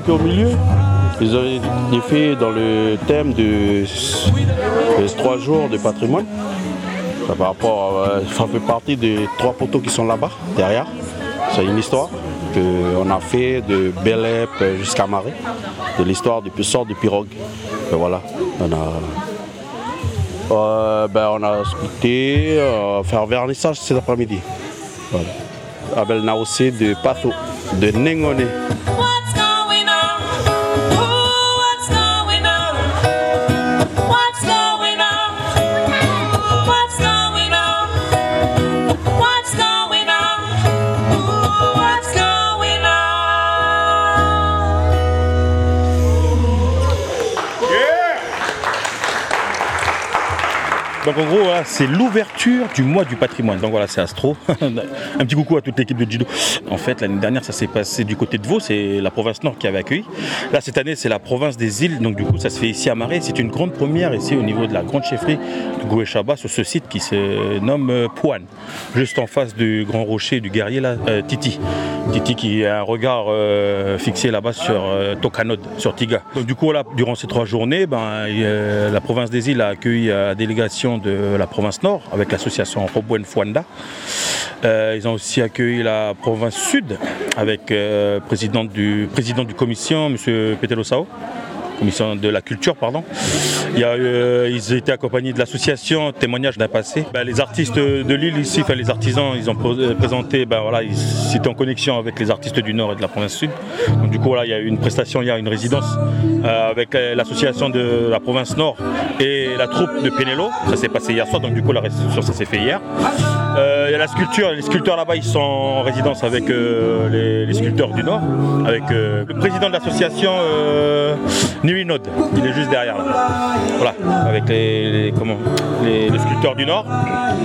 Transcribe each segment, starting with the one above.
qui est au milieu, ils ont fait dans le thème de trois jours de patrimoine. Ça, par rapport à- ça fait partie des trois poteaux qui sont là-bas, derrière. C'est une histoire qu'on a fait de Belep jusqu'à Marais, de l'histoire du sort de pirogue. Et voilà, on a, euh, ben, on a sculpté, euh, faire vernissage cet après-midi. Voilà. Abel Naossé de Pato, de Nengone. Donc en gros, voilà, c'est l'ouverture du mois du patrimoine. Donc voilà, c'est Astro. Un petit coucou à toute l'équipe de judo. En fait, l'année dernière, ça s'est passé du côté de Vaud, c'est la province nord qui avait accueilli. Là, cette année, c'est la province des îles. Donc du coup, ça se fait ici à Marais. C'est une grande première ici au niveau de la grande chefferie de Gouéchaba sur ce site qui se nomme euh, Pouane, juste en face du grand rocher du guerrier là, euh, Titi. Titi qui a un regard euh, fixé là-bas sur Tokanod, sur Tiga. Donc du coup, là, durant ces trois journées, ben, la province des îles a accueilli la délégation de la province nord avec l'association Robwen Fwanda. Euh, ils ont aussi accueilli la province sud avec euh, président du président du commission, M. Petelo Sao commission de la culture, pardon. Il y a, eu, euh, ils étaient accompagnés de l'association Témoignage d'un passé. Ben, les artistes de l'île ici, enfin, les artisans, ils ont euh, présenté, ben, voilà, ils étaient en connexion avec les artistes du Nord et de la province Sud. Donc, du coup, voilà, il y a eu une prestation, il y a une résidence euh, avec l'association de la province Nord et la troupe de Pénélo. Ça s'est passé hier soir, donc du coup, la restitution, ça s'est fait hier. Il y a la sculpture, les sculpteurs là-bas, ils sont en résidence avec les, sculpteurs du Nord, avec le président de l'association Nuinod, il est juste derrière là. Voilà, avec les, comment, les, sculpteurs du Nord.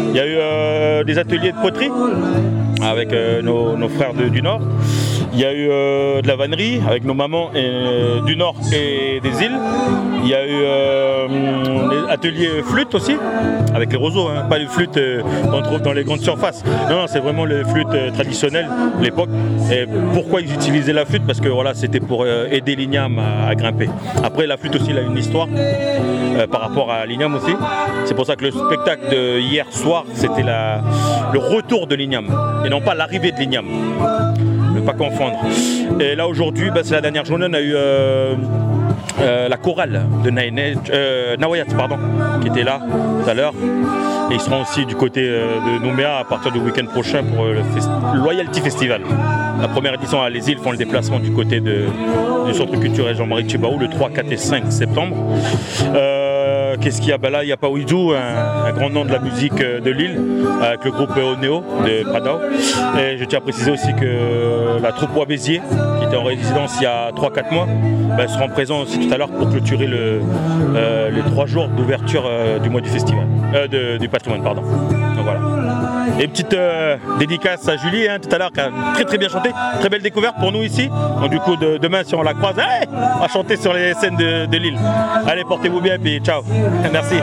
Il y a eu euh, des ateliers de poterie avec euh, nos, frères du Nord. Il y a eu euh, de la vannerie avec nos mamans euh, du Nord et des îles. Il y a eu euh, des ateliers flûte aussi, avec les roseaux, hein, pas les flûtes euh, qu'on trouve dans les grandes surfaces. Non, non, c'est vraiment les flûtes euh, traditionnelles de l'époque. Et pourquoi ils utilisaient la flûte? Parce que voilà, c'était pour euh, aider l'igname à, grimper. Après, la flûte aussi, elle a une histoire euh, par rapport à l'igname aussi. C'est pour ça que le spectacle de hier soir, c'était le retour de l'igname et non pas l'arrivée de l'igname pas confondre. Et là aujourd'hui, bah, c'est la dernière journée, on a eu euh, euh, la chorale de Naine- euh, Nawayat, pardon, qui était là tout à l'heure. Et ils seront aussi du côté euh, de Nouméa à partir du week-end prochain pour le Loyalty Festival. La première édition à Les Îles font le déplacement du côté de- du centre culturel Jean-Marie Chibaou le 3, 4 et 5 septembre. Euh, Qu'est-ce qu'il y a? Ben Là, il y a Paouidou, un, un grand nom de la musique euh, de Lille, avec le groupe Oneo de Pradao. Et je tiens à préciser aussi que la troupe Bois Béziers, qui était en résidence il y a 3-4 mois, ben, seront présents aussi tout à l'heure pour clôturer le, euh, les trois jours d'ouverture euh, du mois du festival, euh, du patrimoine, pardon. Et petite euh, dédicace à Julie hein, tout à l'heure qui a très très bien chanté, très belle découverte pour nous ici. Donc du coup de- demain si on la croise, va chanter sur les scènes de, de Lille. Allez portez-vous bien puis ciao. Merci.